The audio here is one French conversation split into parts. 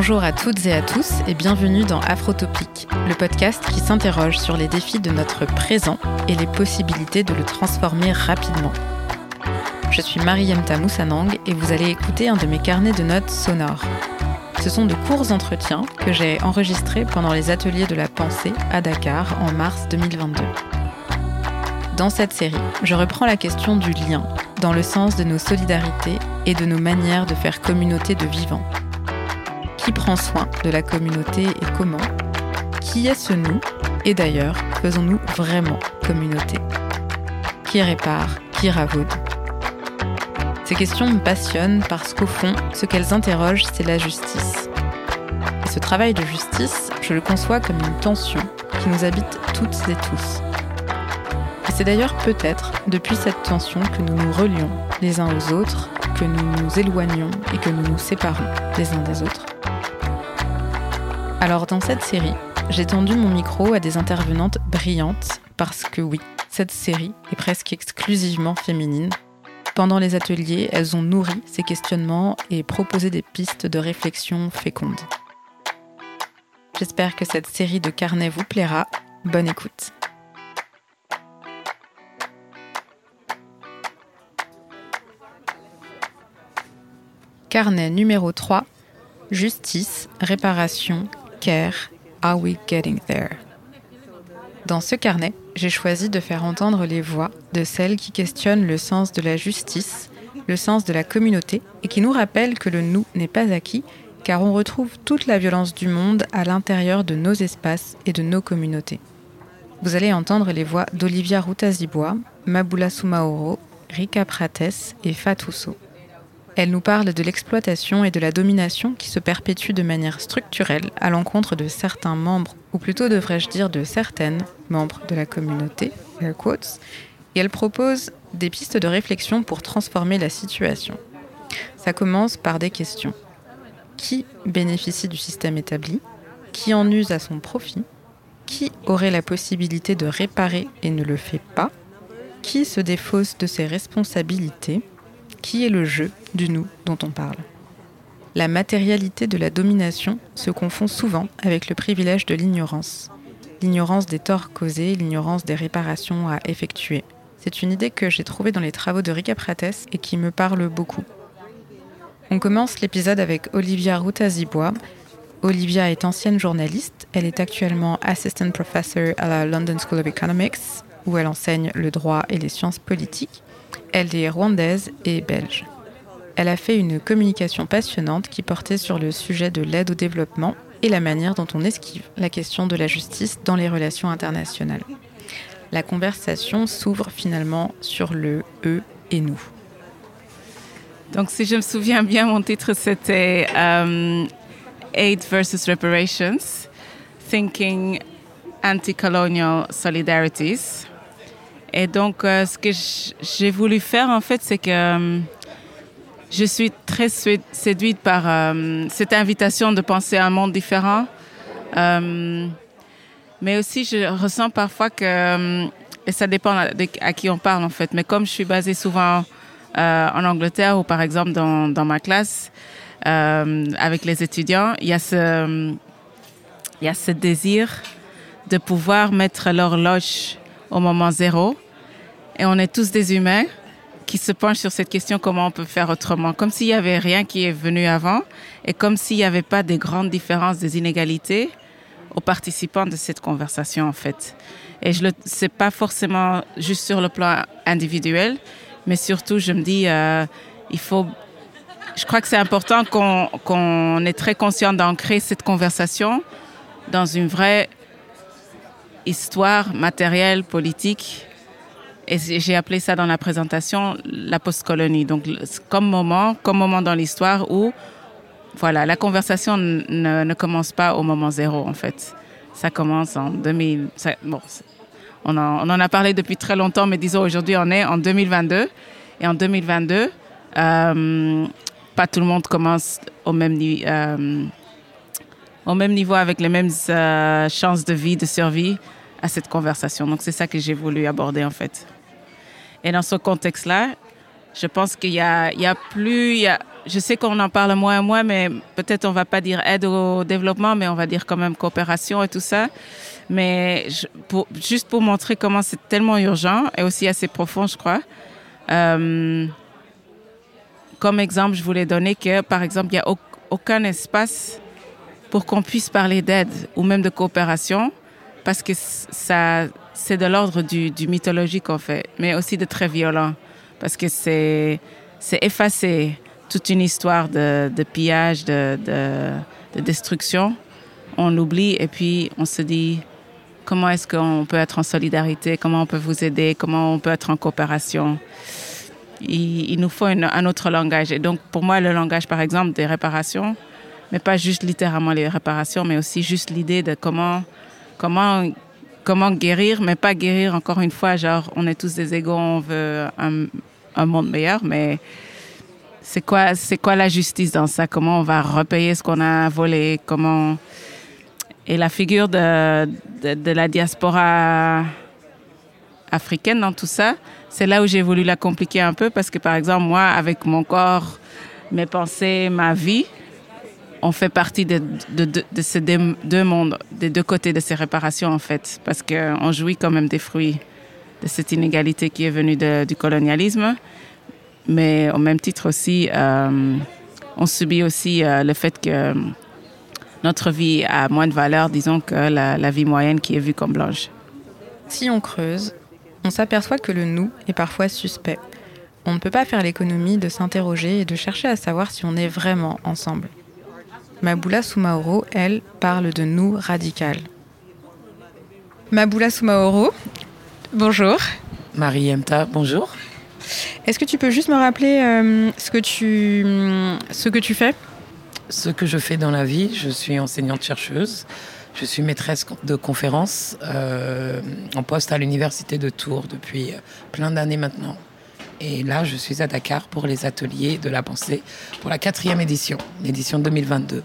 Bonjour à toutes et à tous et bienvenue dans Afrotopique, le podcast qui s'interroge sur les défis de notre présent et les possibilités de le transformer rapidement. Je suis Mariemta Moussanang et vous allez écouter un de mes carnets de notes sonores. Ce sont de courts entretiens que j'ai enregistrés pendant les ateliers de la pensée à Dakar en mars 2022. Dans cette série, je reprends la question du lien, dans le sens de nos solidarités et de nos manières de faire communauté de vivants. Qui prend soin de la communauté et comment Qui est ce nous Et d'ailleurs, faisons-nous vraiment communauté Qui répare Qui ravaude Ces questions me passionnent parce qu'au fond, ce qu'elles interrogent, c'est la justice. Et ce travail de justice, je le conçois comme une tension qui nous habite toutes et tous. Et c'est d'ailleurs peut-être depuis cette tension que nous nous relions les uns aux autres, que nous nous éloignons et que nous nous séparons les uns des autres. Alors dans cette série, j'ai tendu mon micro à des intervenantes brillantes parce que oui, cette série est presque exclusivement féminine. Pendant les ateliers, elles ont nourri ces questionnements et proposé des pistes de réflexion fécondes. J'espère que cette série de carnets vous plaira. Bonne écoute. Carnet numéro 3. Justice, réparation, Dans ce carnet, j'ai choisi de faire entendre les voix de celles qui questionnent le sens de la justice, le sens de la communauté et qui nous rappellent que le nous n'est pas acquis car on retrouve toute la violence du monde à l'intérieur de nos espaces et de nos communautés. Vous allez entendre les voix d'Olivia Routazibois, Maboula Soumaoro, Rika Prates et Fatousso. Elle nous parle de l'exploitation et de la domination qui se perpétuent de manière structurelle à l'encontre de certains membres, ou plutôt devrais-je dire de certaines membres de la communauté, et elle propose des pistes de réflexion pour transformer la situation. Ça commence par des questions. Qui bénéficie du système établi? Qui en use à son profit? Qui aurait la possibilité de réparer et ne le fait pas? Qui se défausse de ses responsabilités? Qui est le jeu? Du nous dont on parle. La matérialité de la domination se confond souvent avec le privilège de l'ignorance. L'ignorance des torts causés, l'ignorance des réparations à effectuer. C'est une idée que j'ai trouvée dans les travaux de Rika Prates et qui me parle beaucoup. On commence l'épisode avec Olivia Routazibois. Olivia est ancienne journaliste. Elle est actuellement assistant professor à la London School of Economics, où elle enseigne le droit et les sciences politiques. Elle est rwandaise et belge. Elle a fait une communication passionnante qui portait sur le sujet de l'aide au développement et la manière dont on esquive la question de la justice dans les relations internationales. La conversation s'ouvre finalement sur le eux et nous. Donc, si je me souviens bien, mon titre c'était um, Aid versus Reparations, Thinking Anti-Colonial Solidarities. Et donc, euh, ce que j'ai voulu faire, en fait, c'est que euh, je suis très séduite par euh, cette invitation de penser à un monde différent. mais aussi, je ressens parfois que, et ça dépend à, qui on parle, en fait, mais comme je suis basée souvent en Angleterre ou par exemple dans, dans ma classe, avec les étudiants, il y a ce, il y a ce désir de pouvoir mettre l'horloge au moment zéro. Et on est tous des humains qui se penchent sur cette question comment on peut faire autrement, comme s'il n'y avait rien qui est venu avant et comme s'il n'y avait pas des grandes différences, des inégalités aux participants de cette conversation en fait. Et je le sais pas forcément juste sur le plan individuel, mais surtout je me dis euh, il faut je crois que c'est important qu'on qu'on est très conscient d'ancrer cette conversation dans une vraie histoire matérielle, politique. Et j'ai appelé ça dans la présentation la post-colonie. Donc, comme moment, comme moment dans l'histoire où, voilà, la conversation ne, commence pas au moment zéro, en fait. Ça commence en 2000. bon, on en, a parlé depuis très longtemps, mais disons aujourd'hui, on est en 2022. Et en 2022, euh, pas tout le monde commence au même niveau. Au même niveau avec les mêmes euh, chances de vie, de survie à cette conversation. Donc c'est ça que j'ai voulu aborder en fait. Et dans ce contexte-là, je pense qu'il y, a, plus, je sais qu'on en parle moins et moins, mais peut-être on va pas dire aide au développement, mais on va dire quand même coopération et tout ça. Mais juste pour montrer comment c'est tellement urgent et aussi assez profond, je crois. Euh, comme exemple, je voulais donner que, par exemple, il n'y a aucun espace pour qu'on puisse parler d'aide ou même de coopération, parce que ça, c'est de l'ordre du, mythologique en fait, mais aussi de très violent, parce que c'est, effacer toute une histoire de, pillage, de, de, de, destruction. On l'oublie et puis on se dit comment est-ce qu'on peut être en solidarité, comment on peut vous aider, comment on peut être en coopération? Il, nous faut un autre langage. Et donc pour moi, le langage, par exemple, des réparations, mais pas juste littéralement les réparations, mais aussi juste l'idée de comment, comment, comment guérir, mais pas guérir encore une fois, genre on est tous des égaux, on veut un, monde meilleur, mais c'est quoi, c'est quoi la justice dans ça? Comment on va repayer ce qu'on a volé? Comment? Et la figure de la diaspora africaine dans tout ça, c'est là où j'ai voulu la compliquer un peu parce que par exemple moi, avec mon corps, mes pensées, ma vie, on fait partie de, ces deux, mondes, des deux côtés de ces réparations en fait, parce qu'on jouit quand même des fruits de cette inégalité qui est venue du colonialisme, mais au même titre aussi, euh, on subit aussi euh, le fait que notre vie a moins de valeur, disons, que la, la vie moyenne qui est vue comme blanche. Si on creuse, on s'aperçoit que le nous est parfois suspect. On ne peut pas faire l'économie de s'interroger et de chercher à savoir si on est vraiment ensemble. Maboula Soumaoro, elle, parle de nous radical. Maboula Soumaoro, bonjour. Marie Emta, bonjour. Est-ce que tu peux juste me rappeler euh, ce, que tu, ce que tu fais? Ce que je fais dans la vie, je suis enseignante-chercheuse. Je suis maîtresse de conférences euh, en poste à l'université de Tours depuis plein d'années maintenant. Et là, je suis à Dakar pour les ateliers de la pensée pour la quatrième édition, l'édition 2022.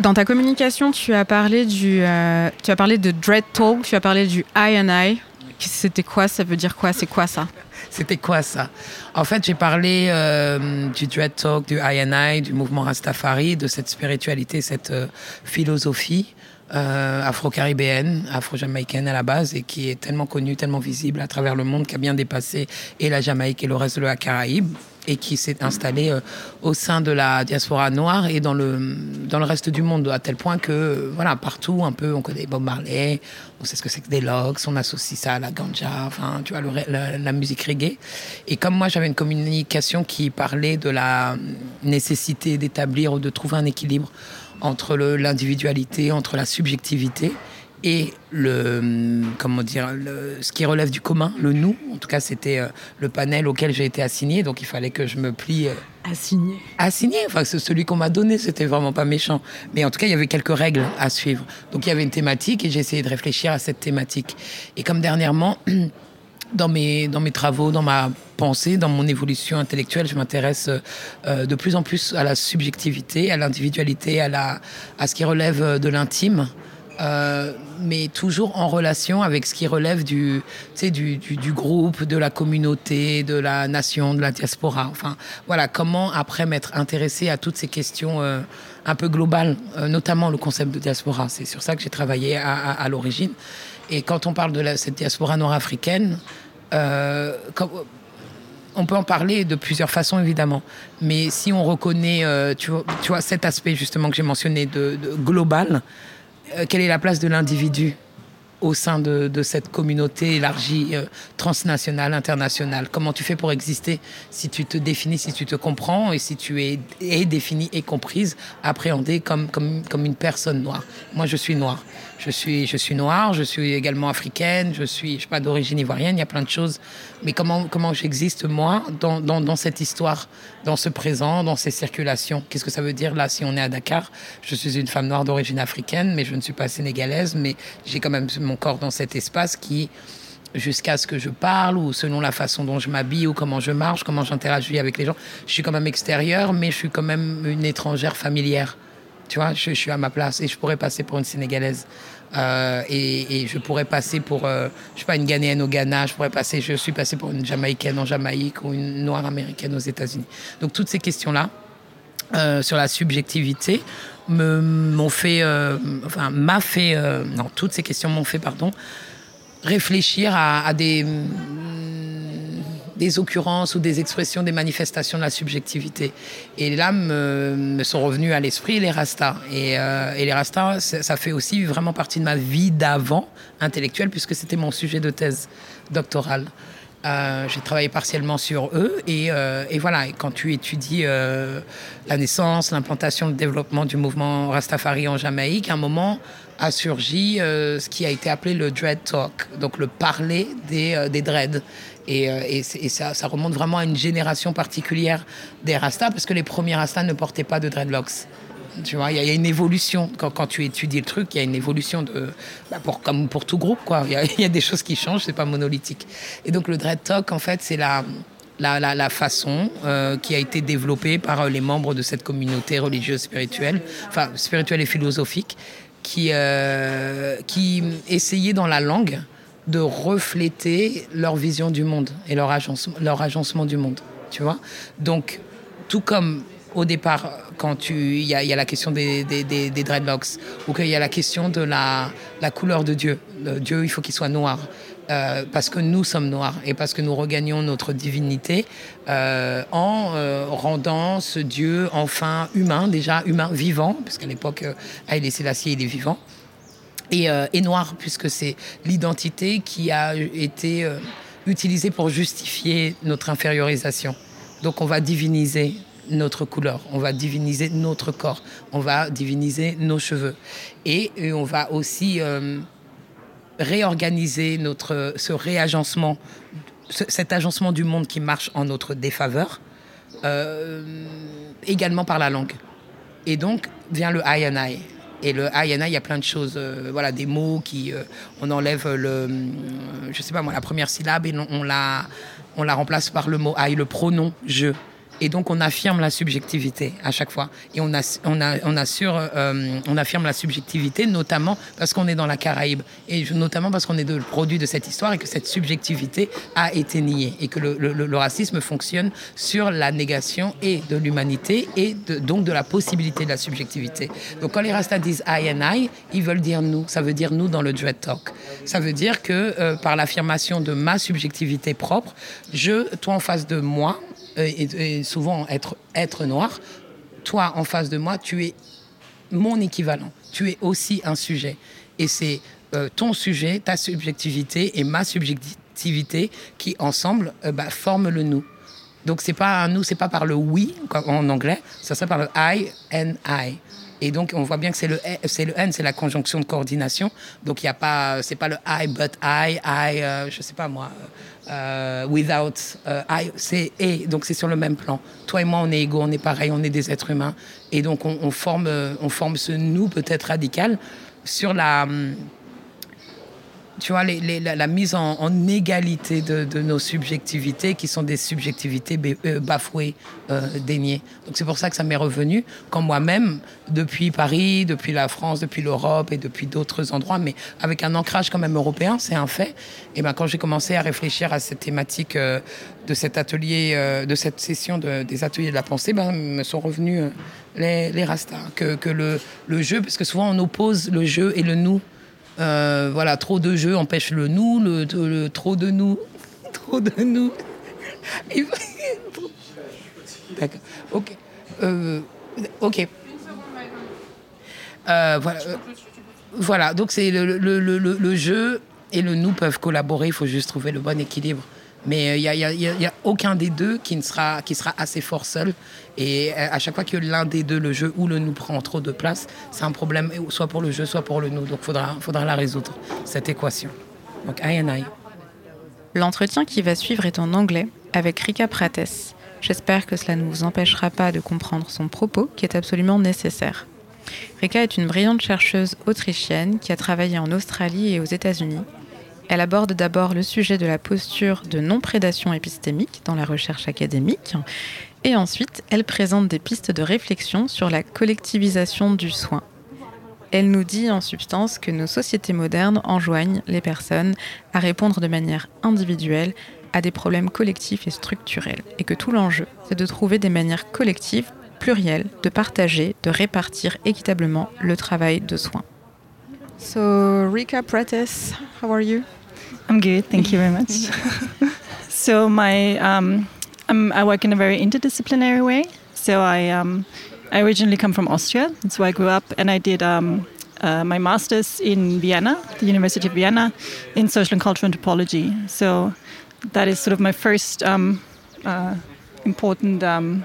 Dans ta communication, tu as parlé du, euh, tu as parlé de Dread Talk, tu as parlé du I and I. C'était quoi? Ça veut dire quoi? C'est quoi ça? C'était quoi ça? En fait, j'ai parlé euh, du Dread Talk, du I and I, du mouvement Rastafari, de cette spiritualité, cette euh, philosophie euh, afro-caribéenne, afro-jamaïcaine à la base et qui est tellement connue, tellement visible à travers le monde, qui a bien dépassé et la Jamaïque et le reste de la Caraïbe et qui s'est installée euh, au sein de la diaspora noire et dans le, dans le reste du monde, à tel point que, euh, voilà, partout, un peu, on connaît Bob Marley, on sait ce que c'est que des logs, on associe ça à la ganja, enfin, tu vois, la musique reggae. Et comme moi, j'avais une communication qui parlait de la nécessité d'établir ou de trouver un équilibre entre l'individualité, entre la subjectivité et le comment dire le, ce qui relève du commun, le nous. En tout cas, c'était euh, le panel auquel j'ai été assigné, donc il fallait que je me plie. Euh, assigné. Assigné. Enfin, celui qu'on m'a donné, c'était vraiment pas méchant. Mais en tout cas, il y avait quelques règles à suivre. Donc il y avait une thématique et j'ai essayé de réfléchir à cette thématique. Et comme dernièrement. dans mes, dans mes travaux, dans ma pensée, dans mon évolution intellectuelle, je m'intéresse euh, de plus en plus à la subjectivité, à l'individualité, à, ce qui relève de l'intime. Euh, mais toujours en relation avec ce qui relève du, du, groupe, de la communauté, de la nation, de la diaspora. Enfin, voilà, comment après m'être intéressé à toutes ces questions euh, un peu globales, euh, notamment le concept de diaspora. C'est sur ça que j'ai travaillé à l'origine. Et quand on parle de cette diaspora nord-africaine, euh, on peut en parler de plusieurs façons évidemment, mais si on reconnaît, euh, tu, vois, cet aspect justement que j'ai mentionné de, global, euh, quelle est la place de l'individu au sein de, cette communauté élargie, transnationale, internationale? Comment tu fais pour exister si tu te définis, si tu te comprends et si tu es, définie et comprise, appréhendée comme une personne noire? Moi, je suis noire. Je suis, je suis noire, je suis également africaine, je suis, je suis pas d'origine ivoirienne, il y a plein de choses. Mais comment, comment j'existe, moi, dans, dans, dans cette histoire, dans ce présent, dans ces circulations? Qu'est-ce que ça veut dire, là, si on est à Dakar? Je suis une femme noire d'origine africaine, mais je ne suis pas sénégalaise, mais j'ai quand même mon corps dans cet espace qui, jusqu'à ce que je parle ou selon la façon dont je m'habille ou comment je marche, comment j'interagis avec les gens, je suis quand même extérieure, mais je suis quand même une étrangère familière. Tu vois, je, suis à ma place et je pourrais passer pour une Sénégalaise Euh, et, je pourrais passer pour, euh, je sais pas, une Ghanéenne au Ghana, je pourrais passer, je suis passé pour une Jamaïcaine en Jamaïque ou une Noire américaine aux États-Unis. Donc toutes ces questions-là euh, sur la subjectivité m'ont fait, enfin m'a fait, non, toutes ces questions m'ont fait, pardon, réfléchir à des des occurrences ou des expressions, des manifestations de la subjectivité. Et là me, sont revenus à l'esprit les rastas. Et, euh, les rastas, ça fait aussi vraiment partie de ma vie d'avant intellectuelle, puisque c'était mon sujet de thèse doctorale. Euh, j'ai travaillé partiellement sur eux et, euh, voilà. Et quand tu étudies la naissance, l'implantation, le développement du mouvement Rastafari en Jamaïque, à un moment a surgi ce qui a été appelé le dread talk, donc le parler des, des dreads. Et, euh, ça, remonte vraiment à une génération particulière des Rastas, parce que les premiers Rastas ne portaient pas de dreadlocks. Tu vois, il y, a une évolution. Quand, tu étudies le truc, il y a une évolution. Bah pour, comme pour tout groupe, quoi. Il y, a des choses qui changent, c'est pas monolithique. Et donc, le dread talk, en fait, c'est la, façon euh, qui a été développée par euh, les membres de cette communauté religieuse spirituelle, enfin spirituelle et philosophique, qui, euh, qui essayait dans la langue de refléter leur vision du monde et leur agencement, leur agencement du monde. Tu vois Donc, tout comme au départ, quand il y, y, a la question des, des, dreadlocks, ou qu'il y a la question de la, la couleur de Dieu. Dieu, il faut qu'il soit noir. Euh, parce que nous sommes noirs et parce que nous regagnons notre divinité euh, en euh, rendant ce Dieu enfin humain, déjà humain, vivant, parce qu'à l'époque, Haïlé Sélassié, il est vivant et, euh, et noir, puisque c'est l'identité qui a été euh, utilisée pour justifier notre infériorisation. Donc on va diviniser notre couleur, on va diviniser notre corps, on va diviniser nos cheveux. Et, on va aussi euh, réorganiser notre, ce réagencement, cet agencement du monde qui marche en notre défaveur, également par la langue. Et donc vient le I and I. Et le ayana, il y a plein de choses, euh, voilà, des mots qui, euh, on enlève le, euh, je sais pas moi, la première syllabe et on, la, on la remplace par le mot aïe, le pronom je. Et donc, on affirme la subjectivité à chaque fois. Et on, assure, euh, on affirme la subjectivité, notamment parce qu'on est dans la Caraïbe. Et notamment parce qu'on est le produit de cette histoire et que cette subjectivité a été niée. Et que le, le, racisme fonctionne sur la négation et de l'humanité et donc de la possibilité de la subjectivité. Donc, quand les Rastas disent I and I, ils veulent dire nous. Ça veut dire nous dans le Dread Talk. Ça veut dire que euh, par l'affirmation de ma subjectivité propre, je, toi en face de moi, et, souvent être, être noir, toi en face de moi, tu es mon équivalent. Tu es aussi un sujet. Et c'est euh, ton sujet, ta subjectivité et ma subjectivité qui, ensemble, euh, bah, forment le nous. Donc, c'est pas un nous, c'est pas par le oui, en anglais, ça serait par le I and I. Et donc, on voit bien que c'est le, le N, c'est la conjonction de coordination. Donc, il n'y a pas, c'est pas le I, but I, I, euh, je sais pas moi, euh, without, euh, I, c'est et. Donc, c'est sur le même plan. Toi et moi, on est égaux, on est pareil, on est des êtres humains. Et donc, on, on forme, on forme ce nous peut-être radical sur la, hum, tu vois, la, mise en, égalité de, nos subjectivités, qui sont des subjectivités euh, bafouées, euh, déniées. Donc c'est pour ça que ça m'est revenu, quand moi-même, depuis Paris, depuis la France, depuis l'Europe et depuis d'autres endroits, mais avec un ancrage quand même européen, c'est un fait. Et ben quand j'ai commencé à réfléchir à cette thématique euh, de cet atelier, de cette session des ateliers de la pensée, ben, me sont revenus les, les rastas. Que, le jeu, parce que souvent on oppose le jeu et le nous. Euh, voilà, trop de jeux empêche le nous, le, trop de nous, trop de nous. D'accord. Ok. Euh, ok. Euh, voilà. voilà. Donc c'est le, le, jeu et le nous peuvent collaborer. Il faut juste trouver le bon équilibre. Mais il euh, n'y a, aucun des deux qui, ne sera, qui sera assez fort seul. Et euh, à chaque fois que l'un des deux, le jeu ou le nous, prend trop de place, c'est un problème soit pour le jeu, soit pour le nous. Donc il faudra, faudra la résoudre, cette équation. Donc I and I. L'entretien qui va suivre est en anglais avec Rika Prates. J'espère que cela ne vous empêchera pas de comprendre son propos qui est absolument nécessaire. Rika est une brillante chercheuse autrichienne qui a travaillé en Australie et aux États-Unis elle aborde d'abord le sujet de la posture de non-prédation épistémique dans la recherche académique, et ensuite elle présente des pistes de réflexion sur la collectivisation du soin. Elle nous dit en substance que nos sociétés modernes enjoignent les personnes à répondre de manière individuelle à des problèmes collectifs et structurels, et que tout l'enjeu, c'est de trouver des manières collectives, plurielles, de partager, de répartir équitablement le travail de soins. So, Rika Prates, how are you? I'm good, thank you very much. so, my um, I work in a very interdisciplinary way. So, I um, I originally come from Austria. That's where I grew up, and I did um, uh, my master's in Vienna, the University of Vienna, in social and cultural anthropology. So that is sort of my first um, uh, important, um,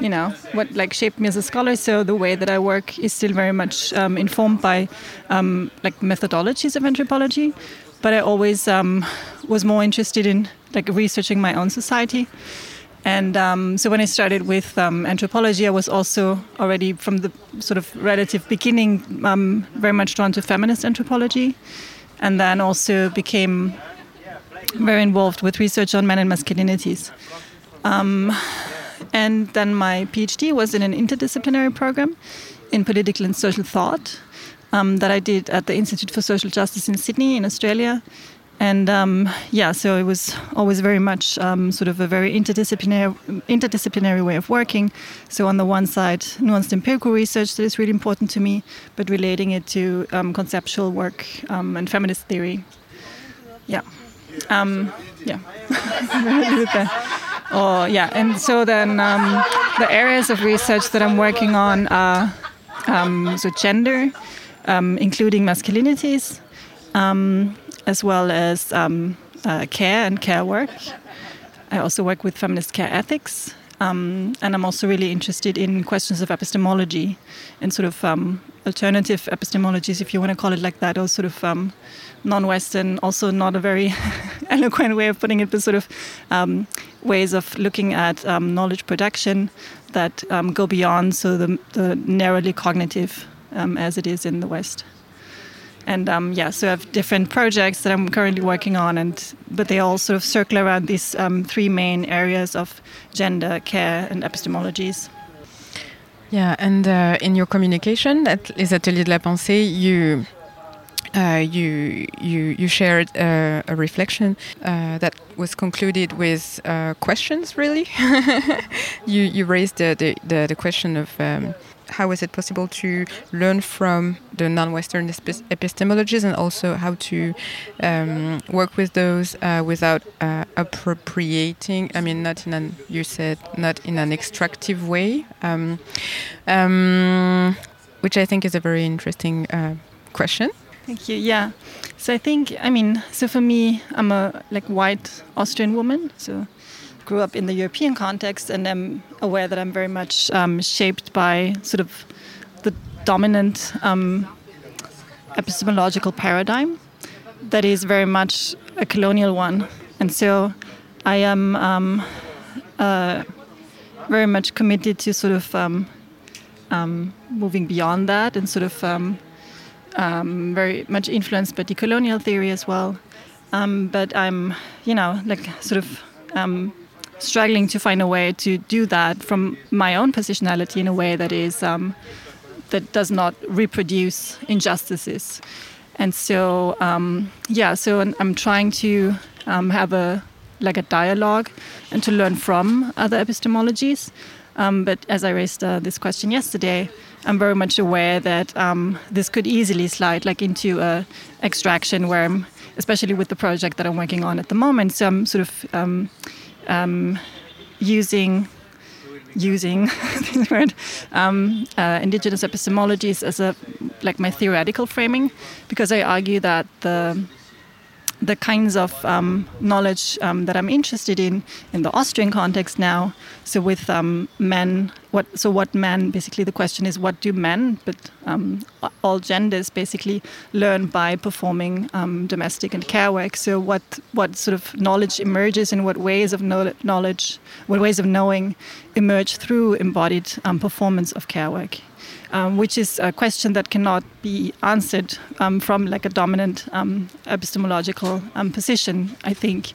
you know, what like shaped me as a scholar. So the way that I work is still very much um, informed by um, like methodologies of anthropology, but I always um, was more interested in like researching my own society. And um, so when I started with um, anthropology, I was also already from the sort of relative beginning um, very much drawn to feminist anthropology, and then also became very involved with research on men and masculinities. Um, and then my PhD was in an interdisciplinary program in political and social thought um, that I did at the Institute for Social Justice in Sydney, in Australia and um, yeah, so it was always very much um, sort of a very interdisciplinary, interdisciplinary way of working. So on the one side, nuanced empirical research that is really important to me, but relating it to um, conceptual work um, and feminist theory. Yeah, um, yeah. oh yeah, and so then the areas of research that I'm working on are so gender, including masculinities. Um, as well as um, uh, care and care work. I also work with feminist care ethics, um, and I'm also really interested in questions of epistemology and sort of um, alternative epistemologies, if you want to call it like that, or sort of um, non-Western, also not a very eloquent way of putting it, but sort of um, ways of looking at um, knowledge production that go beyond so the, the narrowly cognitive as it is in the West and um, yeah, so I have different projects that I'm currently working on, and but they all sort of circle around these um, three main areas of gender, care, and epistemologies. Yeah, and uh, in your communication at Les Ateliers de la Pensée, you uh, you you you shared uh, a reflection uh, that was concluded with uh, questions. Really, you you raised the the, the, the question of. Um, how is it possible to learn from the non-Western epistemologies and also how to um, work with those uh, without uh, appropriating? I mean, not in an you said not in an extractive way, um, um, which I think is a very interesting uh, question. Thank you. Yeah. So I think I mean, so for me, I'm a like white Austrian woman, so grew up in the European context and am aware that I'm very much um, shaped by sort of the dominant um, epistemological paradigm that is very much a colonial one. And so I am um, uh, very much committed to sort of um, um, moving beyond that and sort of um, very much influenced by decolonial theory as well. but I'm, you know, like sort of struggling to find a way to do that from my own positionality in a way that is um, that does not reproduce injustices. And so, um, yeah, so I'm trying to um, have a like a dialogue and to learn from other epistemologies. Um, but as I raised uh, this question yesterday, I'm very much aware that um, this could easily slide like into a extraction where I'm, especially with the project that I'm working on at the moment. So I'm sort of um, um, using using this word um, uh, indigenous epistemologies as a like my theoretical framing because I argue that the the kinds of um, knowledge um, that I'm interested in in the Austrian context now. So with um, men, what so what men basically the question is what do men, but um, all genders basically learn by performing um, domestic and care work. So what what sort of knowledge emerges and what ways of knowledge, what ways of knowing emerge through embodied um, performance of care work um, which is a question that cannot be answered um, from like a dominant um, epistemological um, position, I think.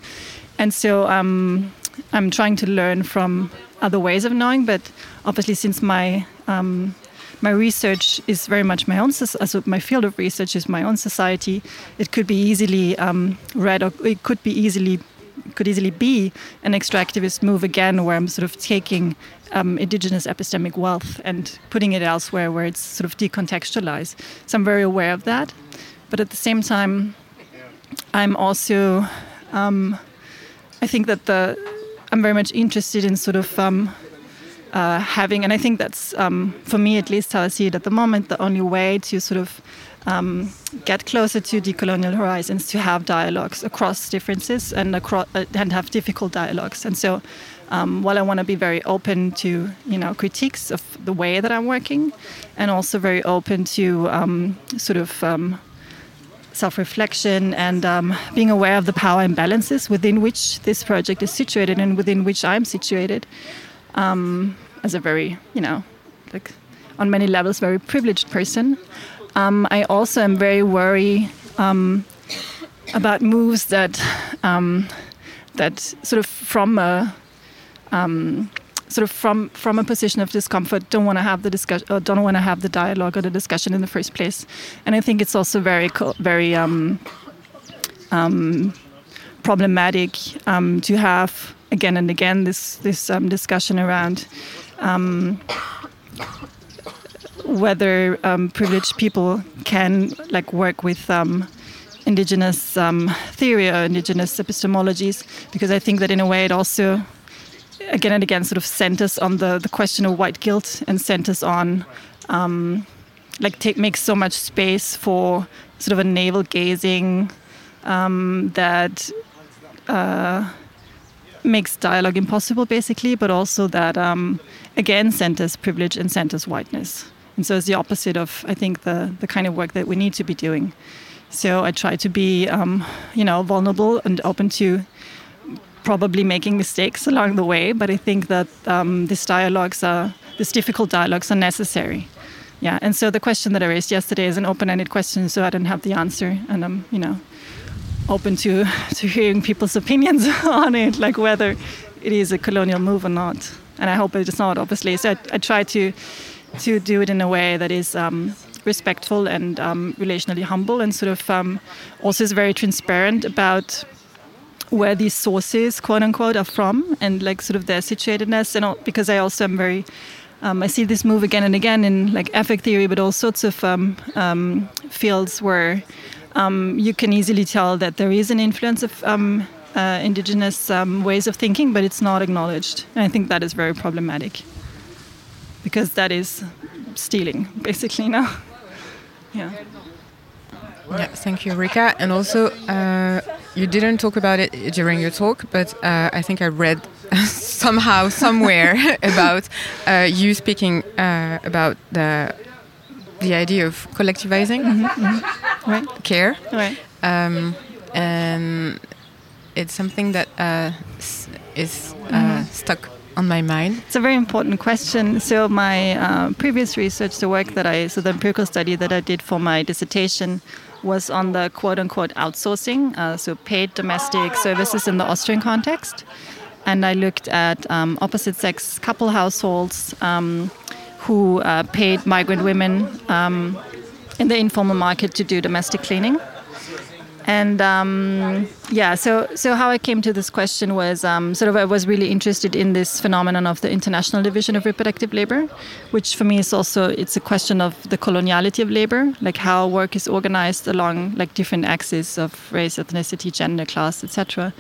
And so um, I'm trying to learn from other ways of knowing, but obviously, since my my research is very much my own. So my field of research is my own society. It could be easily um, read, or it could be easily could easily be an extractivist move again, where I'm sort of taking um, indigenous epistemic wealth and putting it elsewhere, where it's sort of decontextualized. So I'm very aware of that, but at the same time, I'm also um, I think that the I'm very much interested in sort of um, uh, having, and I think that's um, for me at least how I see it at the moment, the only way to sort of um, get closer to decolonial horizons to have dialogues across differences and across uh, and have difficult dialogues. And so, um, while I want to be very open to you know critiques of the way that I'm working, and also very open to um, sort of um, self reflection and um, being aware of the power imbalances within which this project is situated and within which I'm situated um, as a very, you know, like on many levels, very privileged person. Um, I also am very worried about moves that that sort of from a um, sort of from from a position of discomfort don't want to have the discussion or don't want to have the dialogue or the discussion in the first place. And i think it's also very very um, um, problematic um, to have again and again this this um, discussion around um, whether um, privileged people can like work with indigenous theory or indigenous epistemologies. Because i think that in a way it also again and again sort of centers on the, the question of white guilt and centers on um, like take makes so much space for sort of a navel gazing um, that uh, makes dialogue impossible basically but also that um, again centers privilege and centers whiteness. And so it's the opposite of i think the, the kind of work that we need to be doing. So i try to be um, you know vulnerable and open to probably making mistakes along the way, but I think that um, these dialogues are, these difficult dialogues are necessary. Yeah, and so the question that I raised yesterday is an open-ended question, so I don't have the answer, and I'm, you know, open to to hearing people's opinions on it, like whether it is a colonial move or not. And I hope it is not, obviously. So I, I try to to do it in a way that is um, respectful and um, relationally humble, and sort of um, also is very transparent about where these sources, quote unquote, are from and like sort of their situatedness. And all, because I also am very, um, I see this move again and again in like affect theory, but all sorts of um, um, fields where um, you can easily tell that there is an influence of um, uh, indigenous ways of thinking, but it's not acknowledged. And I think that is very problematic because that is stealing, basically, now. yeah. Yeah, thank you, Rika. And also, uh, you didn't talk about it during your talk, but uh, I think I read somehow, somewhere, about uh, you speaking uh, about the the idea of collectivizing mm -hmm, mm -hmm. Right. care. Right. Um, and it's something that uh, is mm -hmm. stuck on my mind? It's a very important question. So my uh, previous research, the work that I, so the empirical study that I did for my dissertation was on the quote unquote outsourcing, uh, so paid domestic services in the Austrian context. And I looked at um, opposite sex couple households um, who uh, paid migrant women um, in the informal market to do domestic cleaning. And um, yeah, so so how I came to this question was um, sort of I was really interested in this phenomenon of the international division of reproductive labor, which for me is also it's a question of the coloniality of labor, like how work is organized along like different axes of race, ethnicity, gender, class, etc.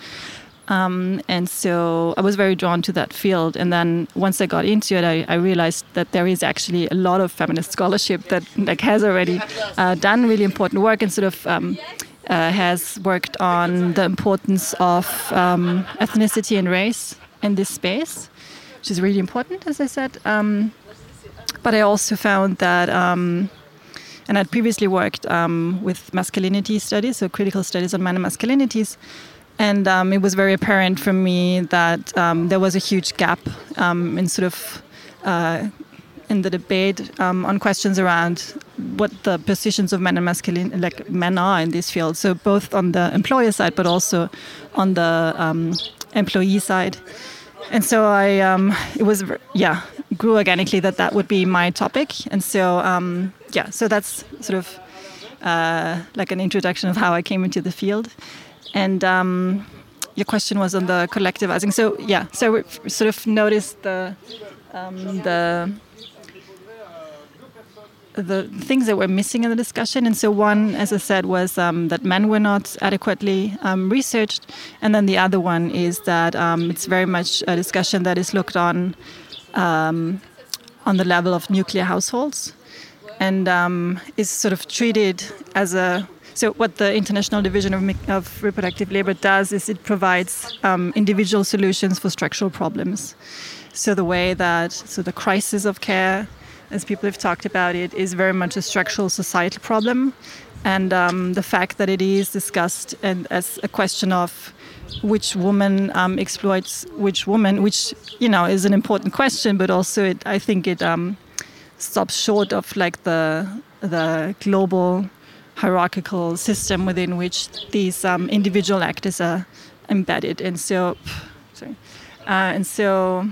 Um, and so I was very drawn to that field. And then once I got into it, I, I realized that there is actually a lot of feminist scholarship that like has already uh, done really important work and sort of um, uh, has worked on the importance of um, ethnicity and race in this space, which is really important, as I said. Um, but I also found that, um, and I'd previously worked um, with masculinity studies, so critical studies on man and masculinities. And um, it was very apparent for me that um, there was a huge gap in sort of uh, in the debate um, on questions around what the positions of men and masculine, like men are in this field. So both on the employer side, but also on the um, employee side. And so I, um, it was, yeah, grew organically that that would be my topic. And so, um, yeah, so that's sort of uh, like an introduction of how I came into the field. And um, your question was on the collectivizing. So yeah, so we sort of noticed the um, the the things that were missing in the discussion. And so one, as I said, was um, that men were not adequately um, researched, and then the other one is that um, it's very much a discussion that is looked on um, on the level of nuclear households, and um, is sort of treated as a so what the International Division of, of Reproductive Labor does is it provides um, individual solutions for structural problems. So the way that so the crisis of care as people have talked about it, is very much a structural societal problem. And um, the fact that it is discussed and as a question of which woman um, exploits which woman, which you know is an important question, but also it, I think it um, stops short of like the the global hierarchical system within which these um, individual actors are embedded. And so, sorry, uh, and so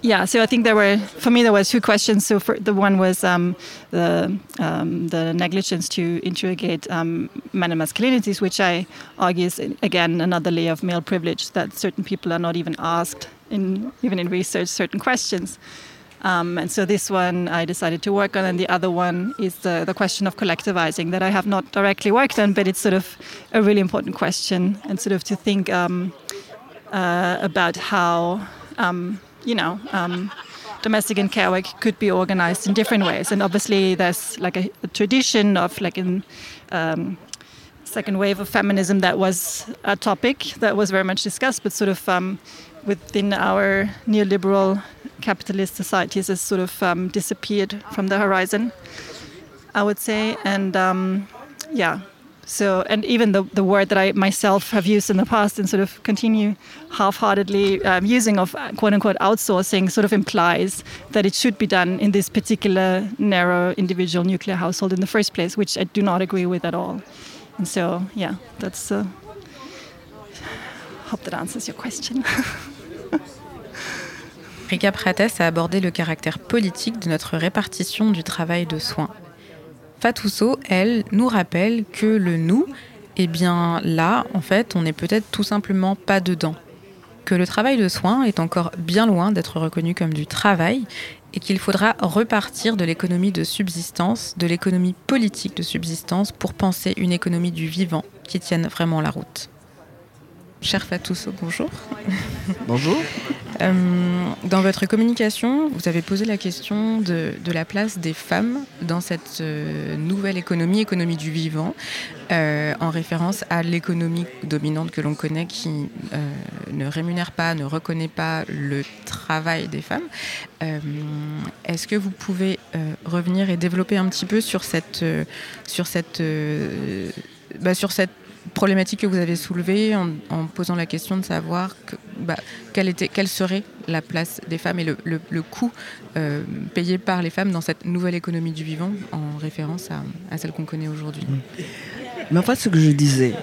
yeah, so I think there were, for me, there was two questions. So the one was um, the um, the negligence to interrogate um, men and masculinities, which I argue is again another layer of male privilege that certain people are not even asked in even in research certain questions. Um, and so this one I decided to work on, and the other one is the, the question of collectivizing that I have not directly worked on, but it's sort of a really important question, and sort of to think um, uh, about how um, you know, um, domestic and care work could be organized in different ways. And obviously, there's like a, a tradition of like in um, second wave of feminism that was a topic that was very much discussed, but sort of um, within our neoliberal capitalist societies has sort of um, disappeared from the horizon, I would say. And um, yeah, so, and even the, the word that I myself have used in the past and sort of continue half heartedly um, using of uh, quote unquote outsourcing sort of implies that it should be done in this particular narrow individual nuclear household in the first place, which I do not agree with at all. And so, yeah, that's. Uh, hope that answers your question. Rika Prates a abordé le caractère politique de notre répartition du travail de soins. Fatousso, elle, nous rappelle que le nous, eh bien là, en fait, on n'est peut-être tout simplement pas dedans. Que le travail de soins est encore bien loin d'être reconnu comme du travail et qu'il faudra repartir de l'économie de subsistance, de l'économie politique de subsistance pour penser une économie du vivant qui tienne vraiment la route. Cher Fatousso, bonjour. Bonjour. Euh, dans votre communication, vous avez posé la question de, la place des femmes dans cette euh, nouvelle économie, économie du vivant, euh, en référence à l'économie dominante que l'on connaît qui ne rémunère pas, ne reconnaît pas le travail des femmes. Est-ce que vous pouvez revenir et développer un petit peu sur cette, sur cette, bah, sur cette problématique que vous avez soulevée en, posant la question de savoir que, bah, quelle, était, quelle serait la place des femmes et le, le, coût euh, payé par les femmes dans cette nouvelle économie du vivant en référence à, à celle qu'on connaît aujourd'hui. Mais en fait, ce que je disais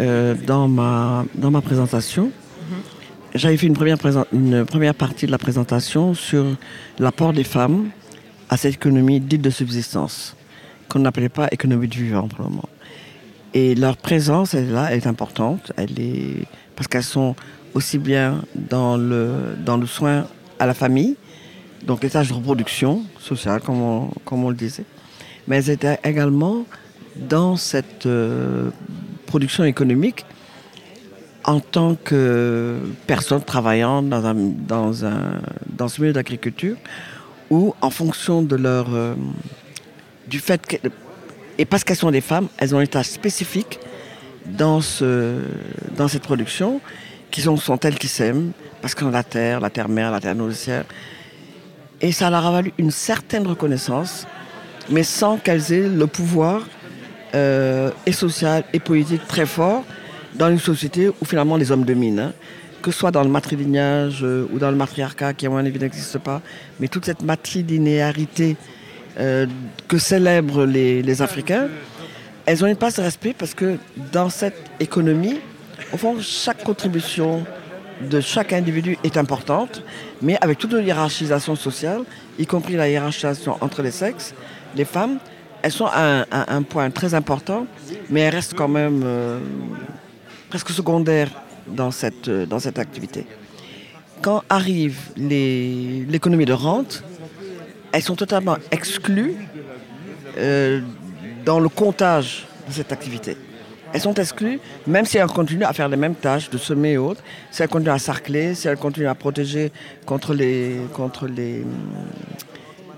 euh, dans, ma, dans ma présentation, mhm. j'avais fait une première, une première partie de la présentation sur l'apport des femmes à cette économie dite de subsistance, qu'on n'appelait pas économie du vivant pour le moment. Et leur présence, elle, là, est importante. Elle est parce qu'elles sont aussi bien dans le, dans le soin à la famille, donc les de reproduction sociale, comme on, comme on le disait, mais elles étaient également dans cette euh, production économique en tant que personnes travaillant dans, un, dans, un, dans ce milieu d'agriculture ou en fonction de leur, euh, du fait que et parce qu'elles sont des femmes, elles ont des tâches spécifiques dans, ce, dans cette production qui sont, elles qui s'aiment, parce qu'on a la terre, la terre-mère, la terre nourricière. Et ça leur a valu une certaine reconnaissance, mais sans qu'elles aient le pouvoir euh, et social et politique très fort dans une société où finalement les hommes dominent. Hein. Que ce soit dans le matrilignage euh, ou dans le matriarcat qui à mon avis n'existe pas, mais toute cette matrilinéarité euh, que célèbrent les, Africains, elles ont une place de respect parce que dans cette économie, au fond, chaque contribution de chaque individu est importante, mais avec toute la hiérarchisation sociale, y compris la hiérarchisation entre les sexes, les femmes, elles sont à un, point très important, mais elles restent quand même euh, presque secondaires dans cette, euh, dans cette activité. Quand arrive l'économie de rente, elles sont totalement exclues euh, dans le comptage de cette activité. Elles sont exclues, même si elles continuent à faire les mêmes tâches de semer et autres, si elles continuent à sarcler, si elles continuent à protéger contre les, contre les,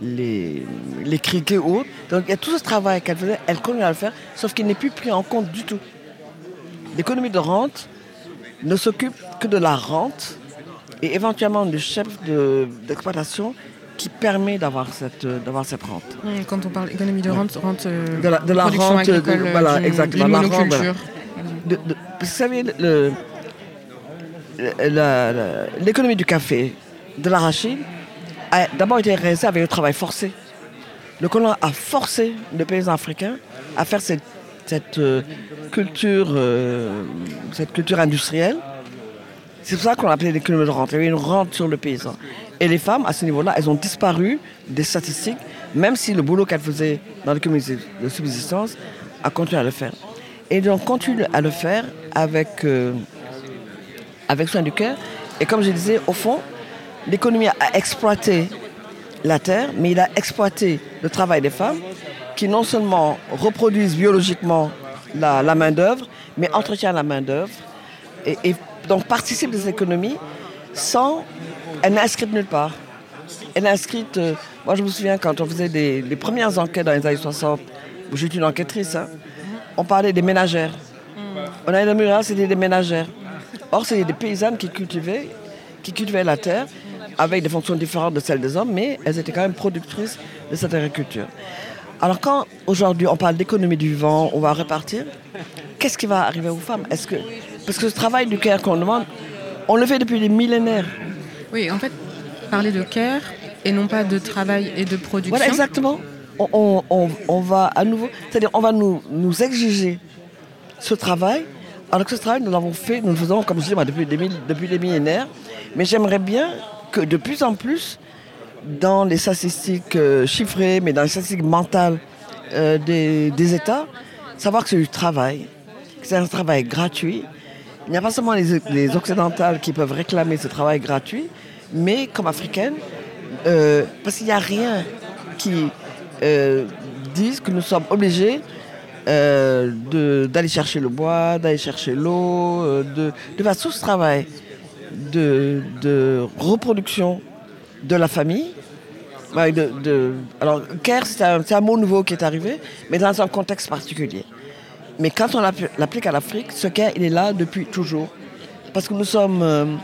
les, criquets ou autres. Donc il y a tout ce travail qu'elles faisaient, elles continuent à le faire, sauf qu'il n'est plus pris en compte du tout. L'économie de rente ne s'occupe que de la rente et éventuellement du chef d'exploitation qui permet d'avoir cette, d'avoir cette rente. Quand on parle d'économie de rente, rente de la, de la rente, agricole, voilà, exactement. La rente, vous savez, l'économie du café, de l'arachide, a d'abord été réalisée avec le travail forcé. Le colon a forcé le paysan africain à faire cette, cette euh, culture, euh, cette culture industrielle. C'est pour ça qu'on appelait l'économie de rente. Il y avait une rente sur le paysan. Et les femmes, à ce niveau-là, elles ont disparu des statistiques, même si le boulot qu'elles faisaient dans l'économie de subsistance a continué à le faire. Et donc, continue à le faire avec, euh, avec soin du cœur. Et comme je disais, au fond, l'économie a exploité la terre, mais il a exploité le travail des femmes qui non seulement reproduisent biologiquement la, main-d'œuvre, mais entretiennent la main-d'œuvre et, et, donc participent des économies sans elle n'est inscrite nulle part. Elle est inscrite. Euh, moi, je me souviens quand on faisait des, les premières enquêtes dans les années 60, où j'étais une enquêtrice, hein, on parlait des ménagères. On avait des c'était des ménagères. Or, c'était des paysannes qui cultivaient, qui cultivaient la terre avec des fonctions différentes de celles des hommes, mais elles étaient quand même productrices de cette agriculture. Alors quand aujourd'hui on parle d'économie du vent, on va repartir, qu'est-ce qui va arriver aux femmes? Est-ce que parce que ce travail du cœur qu'on demande, on le fait depuis des millénaires. Oui, en fait, parler de care et non pas de travail et de production. Voilà, exactement. On, va à nouveau, c'est-à-dire on va nous, exiger ce travail, alors que ce travail, nous l'avons fait, nous le faisons, comme je dis, depuis des, des millénaires. Mais j'aimerais bien que de plus en plus, dans les statistiques euh, chiffrées, mais dans les statistiques mentales euh, des, États, savoir que c'est du travail, que c'est un travail gratuit. Il n'y a pas seulement les, les occidentales qui peuvent réclamer ce travail gratuit, mais comme africaine, euh, parce qu'il n'y a rien qui euh, dise que nous sommes obligés euh, d'aller chercher le bois, d'aller chercher l'eau, de, faire tout ce travail de, reproduction de la famille. Alors, care, c'est un, mot nouveau qui est arrivé, mais dans un contexte particulier. Mais quand on l'applique à l'Afrique, ce care, il est là depuis toujours. Parce que nous sommes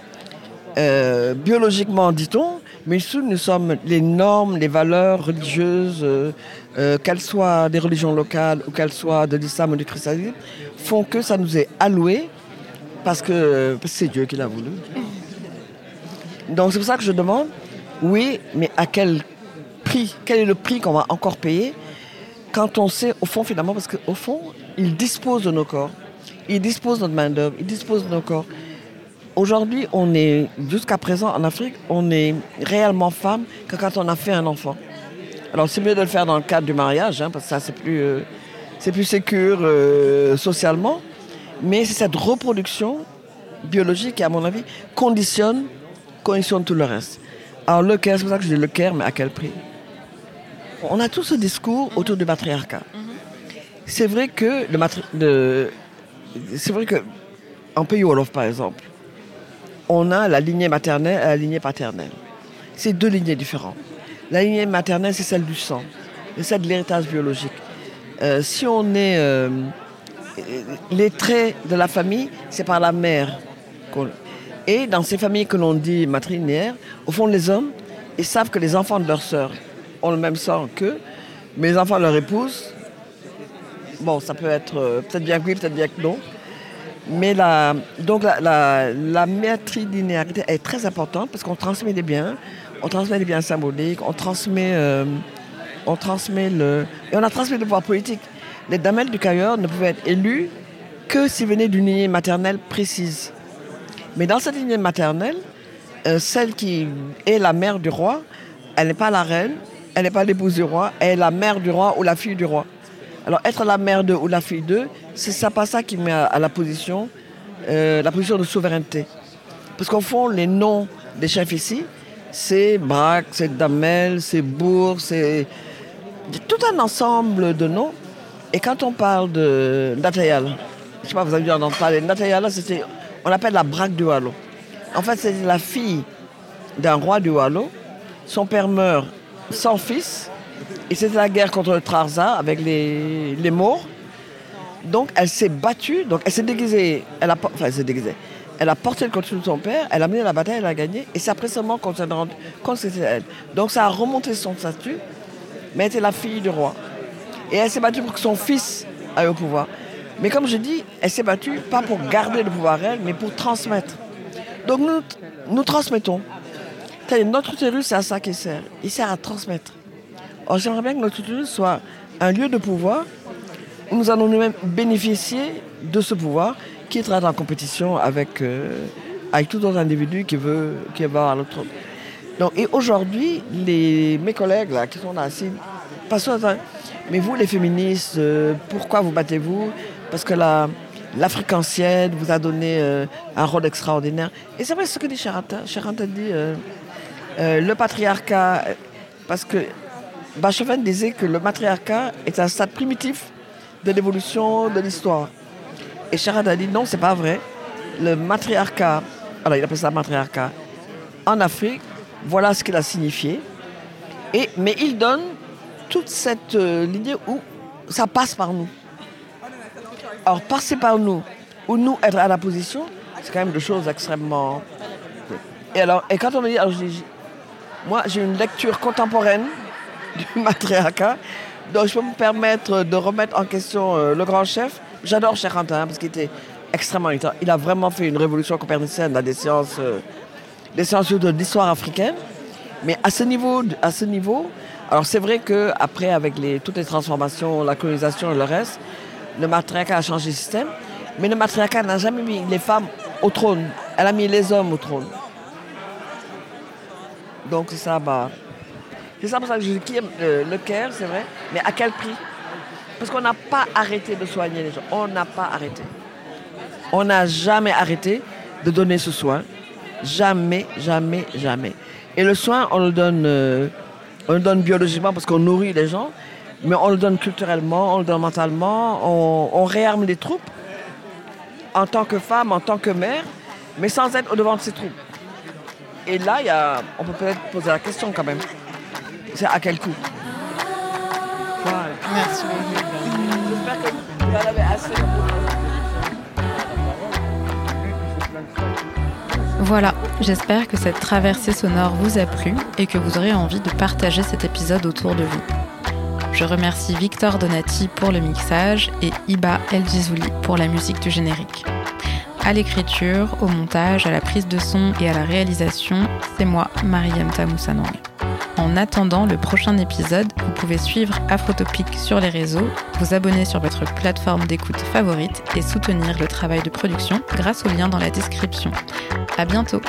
euh, biologiquement, dit-on, mais sous nous sommes les normes, les valeurs religieuses, euh, euh, qu'elles soient des religions locales ou qu'elles soient de l'islam ou du christianisme, font que ça nous est alloué parce que c'est Dieu qui l'a voulu. Donc c'est pour ça que je demande, oui, mais à quel prix Quel est le prix qu'on va encore payer quand on sait, au fond, finalement, parce qu'au fond, il dispose de nos corps, il dispose de notre main-d'œuvre, il dispose de nos corps. Aujourd'hui, on est, jusqu'à présent en Afrique, on est réellement femme que quand on a fait un enfant. Alors c'est mieux de le faire dans le cadre du mariage, hein, parce que ça c'est plus, euh, c'est plus sécure euh, socialement. Mais c'est cette reproduction biologique qui, à mon avis, conditionne, conditionne tout le reste. Alors le cœur, c'est pour ça que je dis le cœur, mais à quel prix? On a tout ce discours autour du matriarcat. C'est vrai que le c'est vrai que en pays Wolof, par exemple, on a la lignée maternelle et la lignée paternelle. C'est deux lignées différentes. La lignée maternelle, c'est celle du sang, c'est celle de l'héritage biologique. Euh, si on est. Euh, les traits de la famille, c'est par la mère. Et dans ces familles que l'on dit matrilinéaires, au fond, les hommes, ils savent que les enfants de leur sœur ont le même sang qu'eux, mais les enfants de leur épouse, bon, ça peut être euh, peut-être bien que oui, peut-être bien que non. Mais la, donc la, la, la est très importante parce qu'on transmet des biens, on transmet des biens symboliques, on transmet, euh, on transmet le... Et on a transmis le pouvoir politique. Les damels du Cailleur ne pouvaient être élus que s'ils venaient d'une lignée maternelle précise. Mais dans cette lignée maternelle, euh, celle qui est la mère du roi, elle n'est pas la reine, elle n'est pas l'épouse du roi, elle est la mère du roi ou la fille du roi. Alors être la mère de ou la fille d'eux, c'est ça pas ça qui met à, la position, euh, la position de souveraineté. Parce qu'au fond, les noms des chefs ici, c'est Braque, c'est Damel, c'est Bourg, c'est tout un ensemble de noms. Et quand on parle de Natayal, je sais pas, vous avez dû en parler, Natayal, c'était, on appelle la Braque du Wallo. En fait, c'est la fille d'un roi du Wallo. Son père meurt sans fils. Et c'était la guerre contre le Trarza avec les, les Maures. Donc elle s'est battue, donc elle s'est déguisée, elle a, porté le costume de son père, elle a mené la bataille, elle a gagné, et c'est après seulement compte que c'était elle. Donc ça a remonté son statut, mais elle était la fille du roi. Et elle s'est battue pour que son fils aille au pouvoir. Mais comme je dis, elle s'est battue pas pour garder le pouvoir elle, mais pour transmettre. Donc nous, nous transmettons. Notre utérus, c'est à ça qu'il sert. Il sert à transmettre. J'aimerais bien que notre utérus soit un lieu de pouvoir où nous allons nous-mêmes bénéficier de ce pouvoir qui est en compétition avec, euh, avec tout autre individu qui veut, qui avoir trône. Donc, et aujourd'hui, mes collègues qui sont là assis, pas mais vous les féministes, euh, pourquoi vous battez-vous? Parce que l'Afrique ancienne vous a donné euh, un rôle extraordinaire. Et c'est vrai ce que dit Charanta. Charanta dit le patriarcat, parce que Bachofen disait que le matriarcat est un stade primitif de l'évolution de l'histoire. Et Charad a dit non, c'est pas vrai. Le matriarcat, alors il appelle ça matriarcat, en Afrique, voilà ce qu'il a signifié. Et, mais il donne toute cette euh, lignée où ça passe par nous. Alors passer par nous, ou nous être à la position, c'est quand même des choses extrêmement. Et quand on me dit, alors moi j'ai une lecture contemporaine du matriarcat, donc je peux me permettre de remettre en question euh, le grand chef. J'adore Cheikh parce qu'il était extrêmement Il a vraiment fait une révolution copernicienne dans des sciences, euh, des de l'histoire africaine. Mais à ce niveau, à ce niveau alors c'est vrai qu'après, avec les, toutes les transformations, la colonisation et le reste, le matriarcat a changé de système. Mais le matriarcat n'a jamais mis les femmes au trône. Elle a mis les hommes au trône. Donc ça, bah, c'est ça pour ça que je dis le, le Caire, c'est vrai, mais à quel prix? Parce qu'on n'a pas arrêté de soigner les gens. On n'a pas arrêté. On n'a jamais arrêté de donner ce soin. Jamais, jamais, jamais. Et le soin, on le donne, euh, on le donne biologiquement parce qu'on nourrit les gens, mais on le donne culturellement, on le donne mentalement, on, réarme les troupes en tant que femme, en tant que mère, mais sans être au devant de ces troupes. Et là, y a, on peut peut-être poser la question quand même à quel. Voilà, j'espère que cette traversée sonore vous a plu et que vous aurez envie de partager cet épisode autour de vous. Je remercie Victor Donati pour le mixage et Iba El pour la musique du générique. À l'écriture, au montage, à la prise de son et à la réalisation, c'est moi, Mariam Tamoussanang. En attendant le prochain épisode, vous pouvez suivre Afrotopic sur les réseaux, vous abonner sur votre plateforme d'écoute favorite et soutenir le travail de production grâce au lien dans la description. À bientôt!